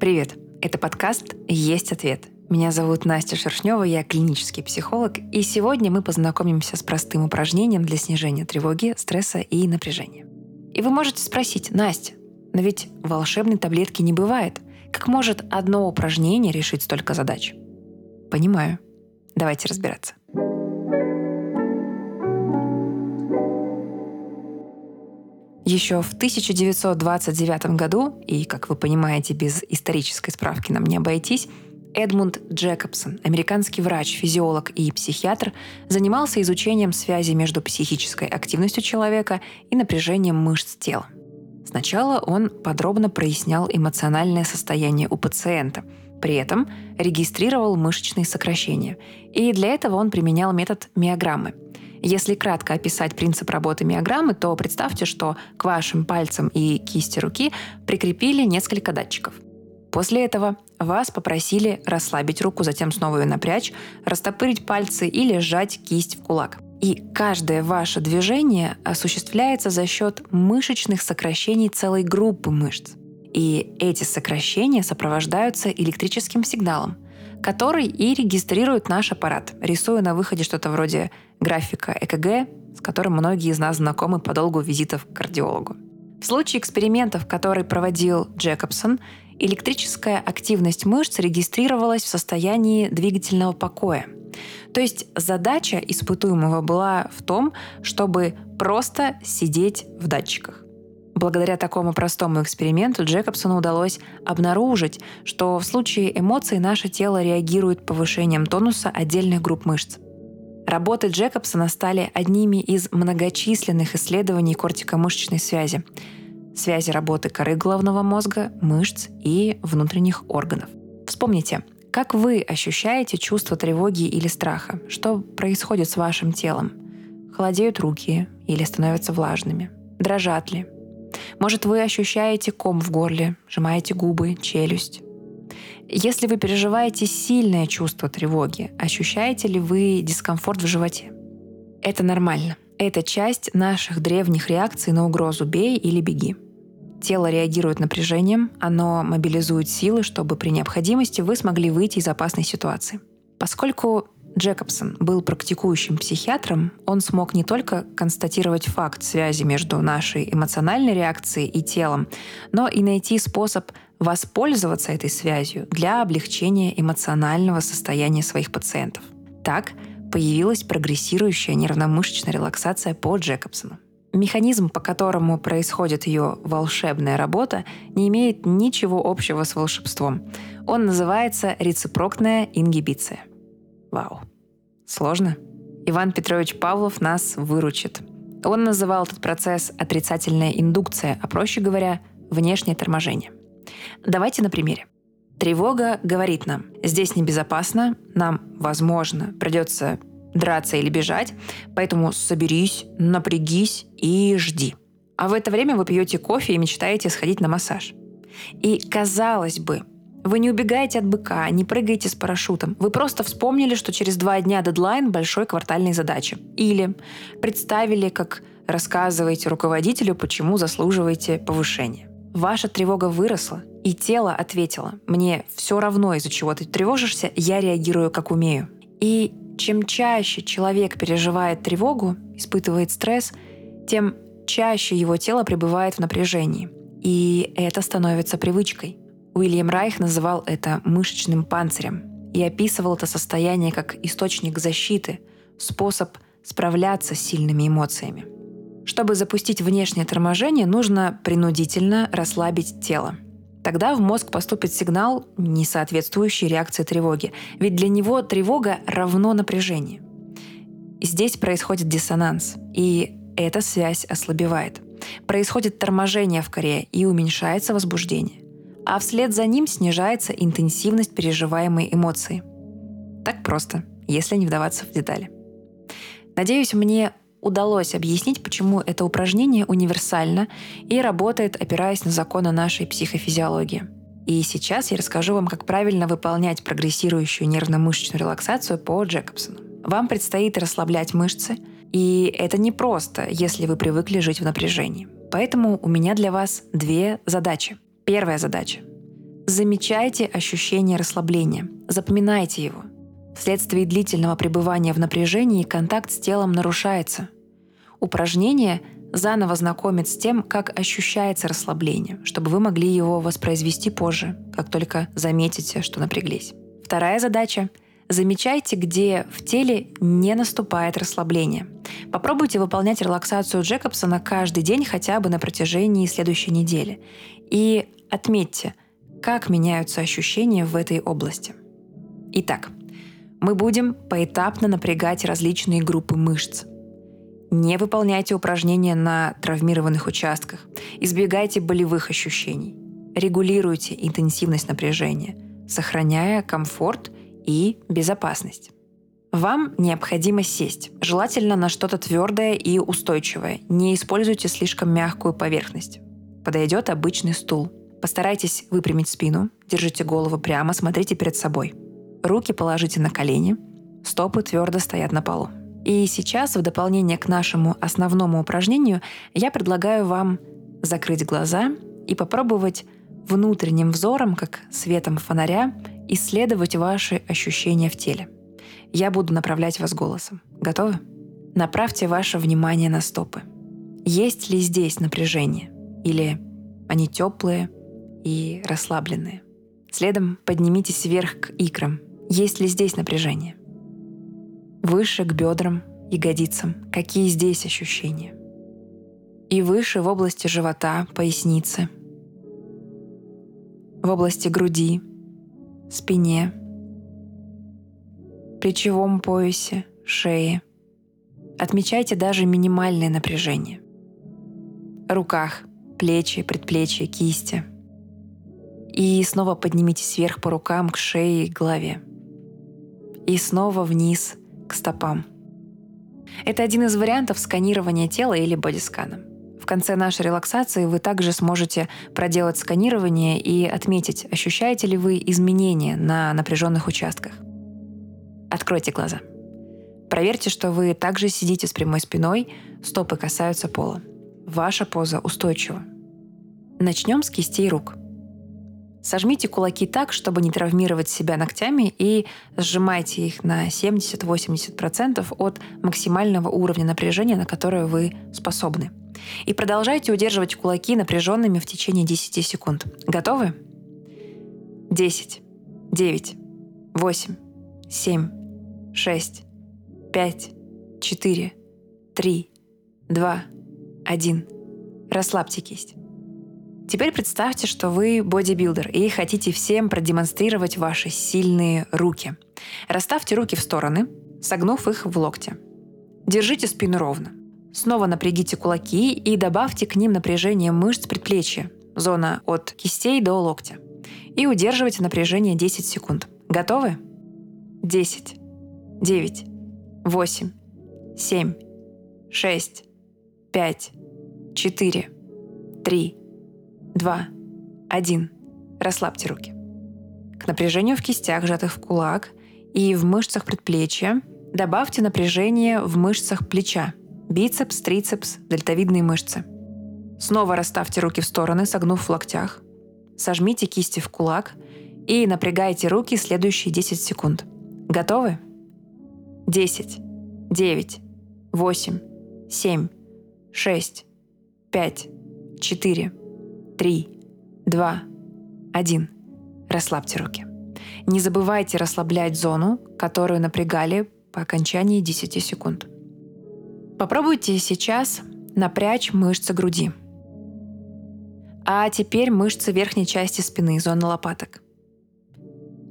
Привет! Это подкаст «Есть ответ». Меня зовут Настя Шершнева, я клинический психолог, и сегодня мы познакомимся с простым упражнением для снижения тревоги, стресса и напряжения. И вы можете спросить, Настя, но ведь волшебной таблетки не бывает. Как может одно упражнение решить столько задач? Понимаю. Давайте разбираться. Еще в 1929 году, и, как вы понимаете, без исторической справки нам не обойтись, Эдмунд Джекобсон, американский врач, физиолог и психиатр, занимался изучением связи между психической активностью человека и напряжением мышц тела. Сначала он подробно прояснял эмоциональное состояние у пациента, при этом регистрировал мышечные сокращения. И для этого он применял метод миограммы – если кратко описать принцип работы миограммы, то представьте, что к вашим пальцам и кисти руки прикрепили несколько датчиков. После этого вас попросили расслабить руку, затем снова ее напрячь, растопырить пальцы или сжать кисть в кулак. И каждое ваше движение осуществляется за счет мышечных сокращений целой группы мышц. И эти сокращения сопровождаются электрическим сигналом, который и регистрирует наш аппарат, рисуя на выходе что-то вроде графика ЭКГ, с которым многие из нас знакомы по долгу визитов к кардиологу. В случае экспериментов, которые проводил Джекобсон, электрическая активность мышц регистрировалась в состоянии двигательного покоя. То есть задача испытуемого была в том, чтобы просто сидеть в датчиках. Благодаря такому простому эксперименту Джекобсону удалось обнаружить, что в случае эмоций наше тело реагирует повышением тонуса отдельных групп мышц – Работы Джекобсона стали одними из многочисленных исследований кортикомышечной связи, связи работы коры головного мозга, мышц и внутренних органов. Вспомните, как вы ощущаете чувство тревоги или страха? Что происходит с вашим телом? Холодеют руки или становятся влажными? Дрожат ли? Может, вы ощущаете ком в горле, сжимаете губы, челюсть? Если вы переживаете сильное чувство тревоги, ощущаете ли вы дискомфорт в животе? Это нормально. Это часть наших древних реакций на угрозу «бей» или «беги». Тело реагирует напряжением, оно мобилизует силы, чтобы при необходимости вы смогли выйти из опасной ситуации. Поскольку Джекобсон был практикующим психиатром, он смог не только констатировать факт связи между нашей эмоциональной реакцией и телом, но и найти способ воспользоваться этой связью для облегчения эмоционального состояния своих пациентов. Так появилась прогрессирующая нервно-мышечная релаксация по Джекобсону. Механизм, по которому происходит ее волшебная работа, не имеет ничего общего с волшебством. Он называется рецепрокная ингибиция. Вау. Сложно? Иван Петрович Павлов нас выручит. Он называл этот процесс отрицательная индукция, а проще говоря, внешнее торможение. Давайте на примере. Тревога говорит нам, здесь небезопасно, нам, возможно, придется драться или бежать, поэтому соберись, напрягись и жди. А в это время вы пьете кофе и мечтаете сходить на массаж. И казалось бы, вы не убегаете от быка, не прыгаете с парашютом. Вы просто вспомнили, что через два дня дедлайн большой квартальной задачи. Или представили, как рассказываете руководителю, почему заслуживаете повышения. Ваша тревога выросла, и тело ответило. Мне все равно, из-за чего ты тревожишься, я реагирую как умею. И чем чаще человек переживает тревогу, испытывает стресс, тем чаще его тело пребывает в напряжении. И это становится привычкой. Уильям Райх называл это мышечным панцирем и описывал это состояние как источник защиты, способ справляться с сильными эмоциями. Чтобы запустить внешнее торможение, нужно принудительно расслабить тело. Тогда в мозг поступит сигнал, не соответствующий реакции тревоги, ведь для него тревога равно напряжению. Здесь происходит диссонанс, и эта связь ослабевает. Происходит торможение в коре и уменьшается возбуждение. А вслед за ним снижается интенсивность переживаемой эмоции. Так просто, если не вдаваться в детали. Надеюсь, мне удалось объяснить, почему это упражнение универсально и работает, опираясь на законы нашей психофизиологии. И сейчас я расскажу вам, как правильно выполнять прогрессирующую нервно-мышечную релаксацию по Джекобсону. Вам предстоит расслаблять мышцы, и это не просто, если вы привыкли жить в напряжении. Поэтому у меня для вас две задачи. Первая задача Замечайте ощущение расслабления. Запоминайте его. Вследствие длительного пребывания в напряжении контакт с телом нарушается. Упражнение заново знакомит с тем, как ощущается расслабление, чтобы вы могли его воспроизвести позже, как только заметите, что напряглись. Вторая задача — замечайте, где в теле не наступает расслабление. Попробуйте выполнять релаксацию Джекобсона каждый день хотя бы на протяжении следующей недели. И отметьте, как меняются ощущения в этой области. Итак, мы будем поэтапно напрягать различные группы мышц. Не выполняйте упражнения на травмированных участках. Избегайте болевых ощущений. Регулируйте интенсивность напряжения, сохраняя комфорт и безопасность. Вам необходимо сесть, желательно на что-то твердое и устойчивое. Не используйте слишком мягкую поверхность. Подойдет обычный стул. Постарайтесь выпрямить спину, держите голову прямо, смотрите перед собой. Руки положите на колени, стопы твердо стоят на полу. И сейчас, в дополнение к нашему основному упражнению, я предлагаю вам закрыть глаза и попробовать внутренним взором, как светом фонаря, исследовать ваши ощущения в теле. Я буду направлять вас голосом. Готовы? Направьте ваше внимание на стопы. Есть ли здесь напряжение? Или они теплые и расслабленные? Следом поднимитесь вверх к икрам. Есть ли здесь напряжение? выше к бедрам, ягодицам. Какие здесь ощущения? И выше в области живота, поясницы, в области груди, спине, плечевом поясе, шее. Отмечайте даже минимальное напряжение. Руках, плечи, предплечья, кисти. И снова поднимитесь вверх по рукам к шее и голове. И снова вниз к стопам. Это один из вариантов сканирования тела или бодискана. В конце нашей релаксации вы также сможете проделать сканирование и отметить, ощущаете ли вы изменения на напряженных участках. Откройте глаза. Проверьте, что вы также сидите с прямой спиной, стопы касаются пола. Ваша поза устойчива. Начнем с кистей рук. Сожмите кулаки так, чтобы не травмировать себя ногтями и сжимайте их на 70-80% от максимального уровня напряжения, на которое вы способны. И продолжайте удерживать кулаки напряженными в течение 10 секунд. Готовы? 10, 9, 8, 7, 6, 5, 4, 3, 2, 1. Расслабьте кисть. Теперь представьте, что вы бодибилдер и хотите всем продемонстрировать ваши сильные руки. Расставьте руки в стороны, согнув их в локте. Держите спину ровно. Снова напрягите кулаки и добавьте к ним напряжение мышц предплечья, зона от кистей до локтя. И удерживайте напряжение 10 секунд. Готовы? 10, 9, 8, 7, 6, 5, 4, 3, два, один. Расслабьте руки. К напряжению в кистях, сжатых в кулак, и в мышцах предплечья добавьте напряжение в мышцах плеча, бицепс, трицепс, дельтовидные мышцы. Снова расставьте руки в стороны, согнув в локтях. Сожмите кисти в кулак и напрягайте руки следующие 10 секунд. Готовы? 10, 9, 8, 7, 6, 5, 4, Три, два, один. Расслабьте руки. Не забывайте расслаблять зону, которую напрягали по окончании 10 секунд. Попробуйте сейчас напрячь мышцы груди. А теперь мышцы верхней части спины, зоны лопаток.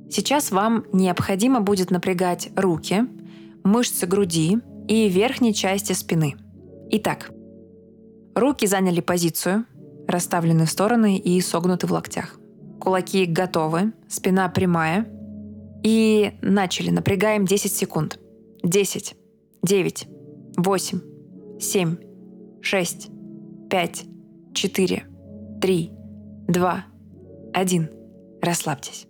Сейчас вам необходимо будет напрягать руки, мышцы груди и верхней части спины. Итак, руки заняли позицию – расставлены в стороны и согнуты в локтях. Кулаки готовы, спина прямая. И начали. Напрягаем 10 секунд. 10, 9, 8, 7, 6, 5, 4, 3, 2, 1. Расслабьтесь.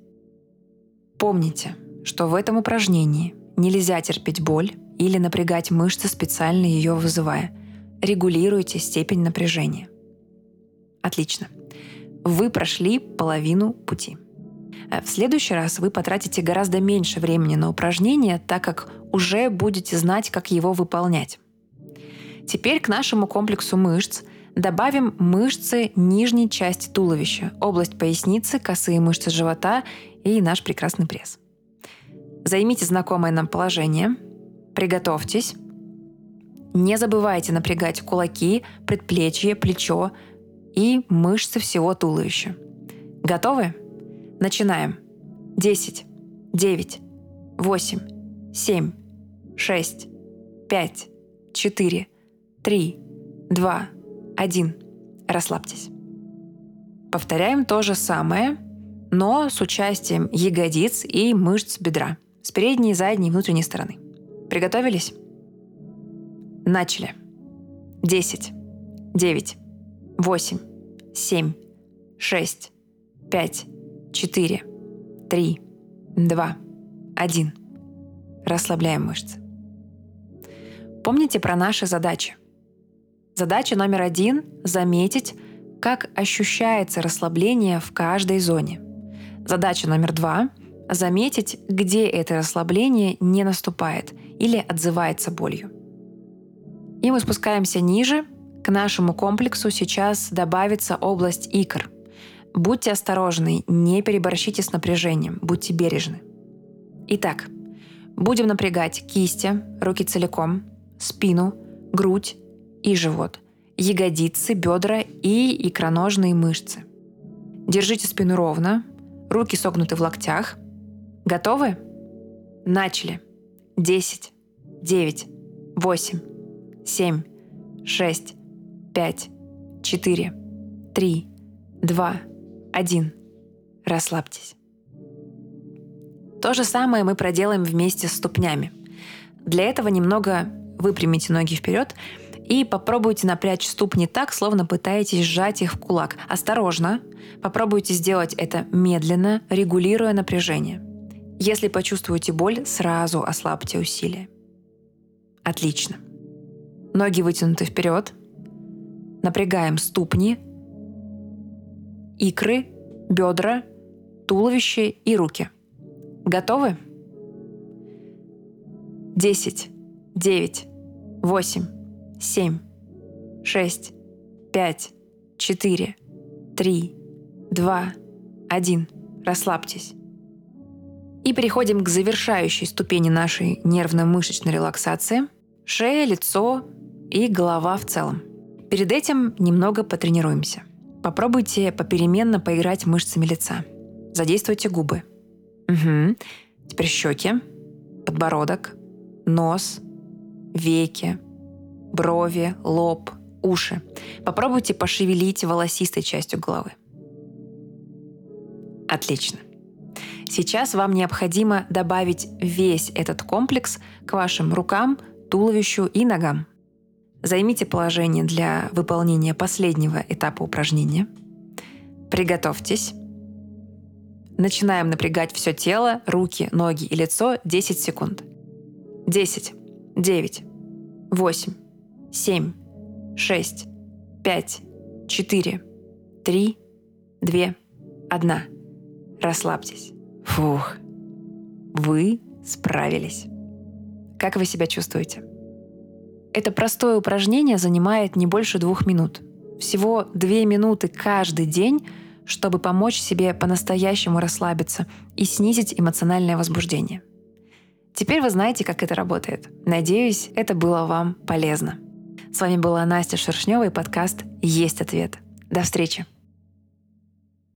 Помните, что в этом упражнении нельзя терпеть боль или напрягать мышцы, специально ее вызывая. Регулируйте степень напряжения – Отлично. Вы прошли половину пути. Э, в следующий раз вы потратите гораздо меньше времени на упражнение, так как уже будете знать, как его выполнять. Теперь к нашему комплексу мышц добавим мышцы нижней части туловища, область поясницы, косые мышцы живота и наш прекрасный пресс. Займите знакомое нам положение, приготовьтесь. Не забывайте напрягать кулаки, предплечье, плечо и мышцы всего туловища. Готовы? Начинаем. 10, 9, 8, 7, 6, 5, 4, 3, 2, 1. Расслабьтесь. Повторяем то же самое, но с участием ягодиц и мышц бедра с передней, задней и внутренней стороны. Приготовились? Начали. 10, 9, 8, 7, 6, 5, 4, 3, 2, 1. Расслабляем мышцы. Помните про наши задачи. Задача номер один – заметить, как ощущается расслабление в каждой зоне. Задача номер два – заметить, где это расслабление не наступает или отзывается болью. И мы спускаемся ниже. К нашему комплексу сейчас добавится область икр – Будьте осторожны, не переборщите с напряжением, будьте бережны. Итак, будем напрягать кисти, руки целиком, спину, грудь и живот, ягодицы, бедра и икроножные мышцы. Держите спину ровно, руки согнуты в локтях. Готовы? Начали. 10, 9, 8, 7, 6, 5, 4, 3, 2, один. Расслабьтесь. То же самое мы проделаем вместе с ступнями. Для этого немного выпрямите ноги вперед и попробуйте напрячь ступни так, словно пытаетесь сжать их в кулак. Осторожно. Попробуйте сделать это медленно, регулируя напряжение. Если почувствуете боль, сразу ослабьте усилия. Отлично. Ноги вытянуты вперед. Напрягаем ступни, икры, бедра, туловище и руки. Готовы? 10, 9, 8, 7, 6, 5, 4, 3, 2, 1. Расслабьтесь. И переходим к завершающей ступени нашей нервно-мышечной релаксации. Шея, лицо и голова в целом. Перед этим немного потренируемся. Попробуйте попеременно поиграть мышцами лица. Задействуйте губы. Угу. Теперь щеки, подбородок, нос, веки, брови, лоб, уши. Попробуйте пошевелить волосистой частью головы. Отлично. Сейчас вам необходимо добавить весь этот комплекс к вашим рукам, туловищу и ногам. Займите положение для выполнения последнего этапа упражнения. Приготовьтесь. Начинаем напрягать все тело, руки, ноги и лицо 10 секунд. 10, 9, 8, 7, 6, 5, 4, 3, 2, 1. Расслабьтесь. Фух. Вы справились. Как вы себя чувствуете? Это простое упражнение занимает не больше двух минут. Всего две минуты каждый день, чтобы помочь себе по-настоящему расслабиться и снизить эмоциональное возбуждение. Теперь вы знаете, как это работает. Надеюсь, это было вам полезно. С вами была Настя Шершнева и подкаст «Есть ответ». До встречи!